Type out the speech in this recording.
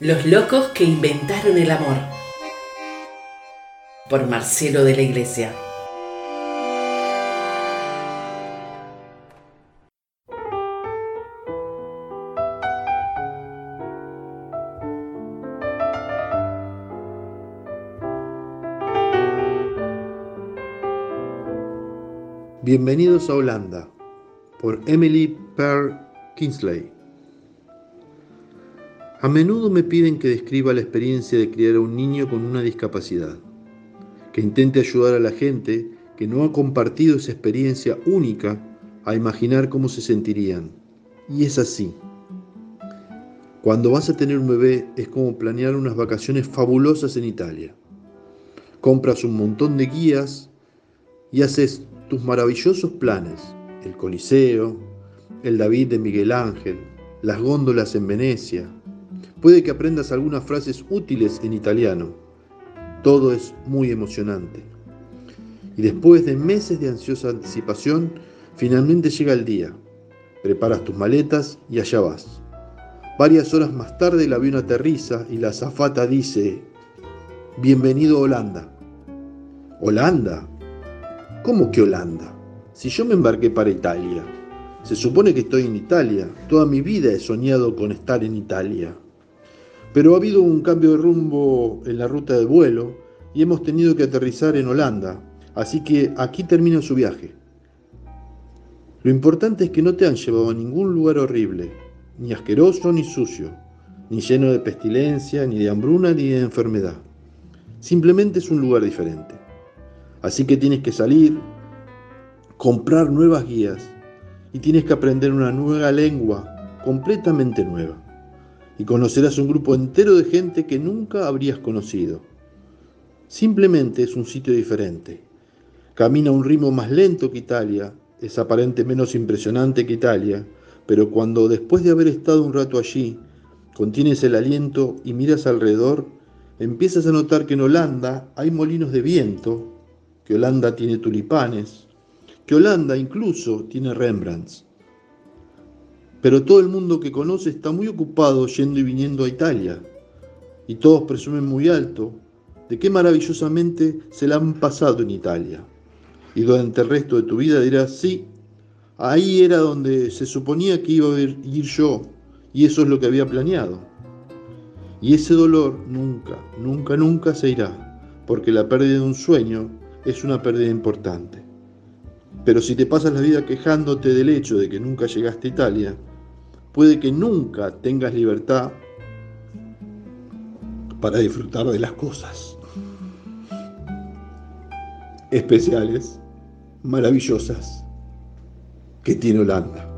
Los locos que inventaron el amor. Por Marcelo de la Iglesia. Bienvenidos a Holanda por Emily Pearl Kingsley. A menudo me piden que describa la experiencia de criar a un niño con una discapacidad, que intente ayudar a la gente que no ha compartido esa experiencia única a imaginar cómo se sentirían. Y es así. Cuando vas a tener un bebé es como planear unas vacaciones fabulosas en Italia. Compras un montón de guías y haces tus maravillosos planes, el Coliseo, el David de Miguel Ángel, las góndolas en Venecia. Puede que aprendas algunas frases útiles en italiano. Todo es muy emocionante. Y después de meses de ansiosa anticipación, finalmente llega el día. Preparas tus maletas y allá vas. Varias horas más tarde el avión aterriza y la azafata dice, Bienvenido a Holanda. ¿Holanda? ¿Cómo que Holanda? Si yo me embarqué para Italia. Se supone que estoy en Italia. Toda mi vida he soñado con estar en Italia. Pero ha habido un cambio de rumbo en la ruta de vuelo y hemos tenido que aterrizar en Holanda. Así que aquí termina su viaje. Lo importante es que no te han llevado a ningún lugar horrible, ni asqueroso ni sucio, ni lleno de pestilencia, ni de hambruna, ni de enfermedad. Simplemente es un lugar diferente. Así que tienes que salir, comprar nuevas guías y tienes que aprender una nueva lengua completamente nueva. Y conocerás un grupo entero de gente que nunca habrías conocido. Simplemente es un sitio diferente. Camina a un ritmo más lento que Italia, es aparentemente menos impresionante que Italia, pero cuando después de haber estado un rato allí, contienes el aliento y miras alrededor, empiezas a notar que en Holanda hay molinos de viento que Holanda tiene tulipanes, que Holanda incluso tiene Rembrandts. Pero todo el mundo que conoce está muy ocupado yendo y viniendo a Italia, y todos presumen muy alto de qué maravillosamente se la han pasado en Italia. Y durante el resto de tu vida dirás, sí, ahí era donde se suponía que iba a ir yo, y eso es lo que había planeado. Y ese dolor nunca, nunca, nunca se irá, porque la pérdida de un sueño es una pérdida importante. Pero si te pasas la vida quejándote del hecho de que nunca llegaste a Italia, puede que nunca tengas libertad para disfrutar de las cosas especiales, maravillosas que tiene Holanda.